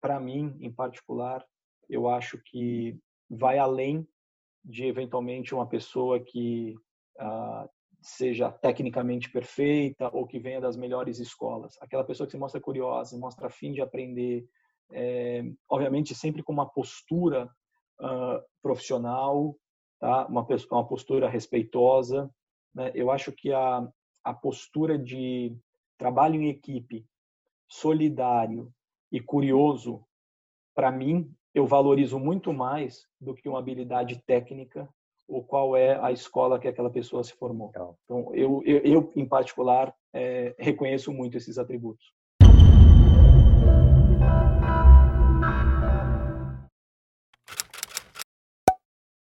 para mim, em particular, eu acho que vai além de eventualmente uma pessoa que ah, seja tecnicamente perfeita ou que venha das melhores escolas. Aquela pessoa que se mostra curiosa, mostra fim de aprender, é, obviamente sempre com uma postura uh, profissional, tá? uma, uma postura respeitosa. Né? Eu acho que a, a postura de trabalho em equipe, solidário e curioso, para mim, eu valorizo muito mais do que uma habilidade técnica ou qual é a escola que aquela pessoa se formou. Então, eu, eu, eu em particular, é, reconheço muito esses atributos.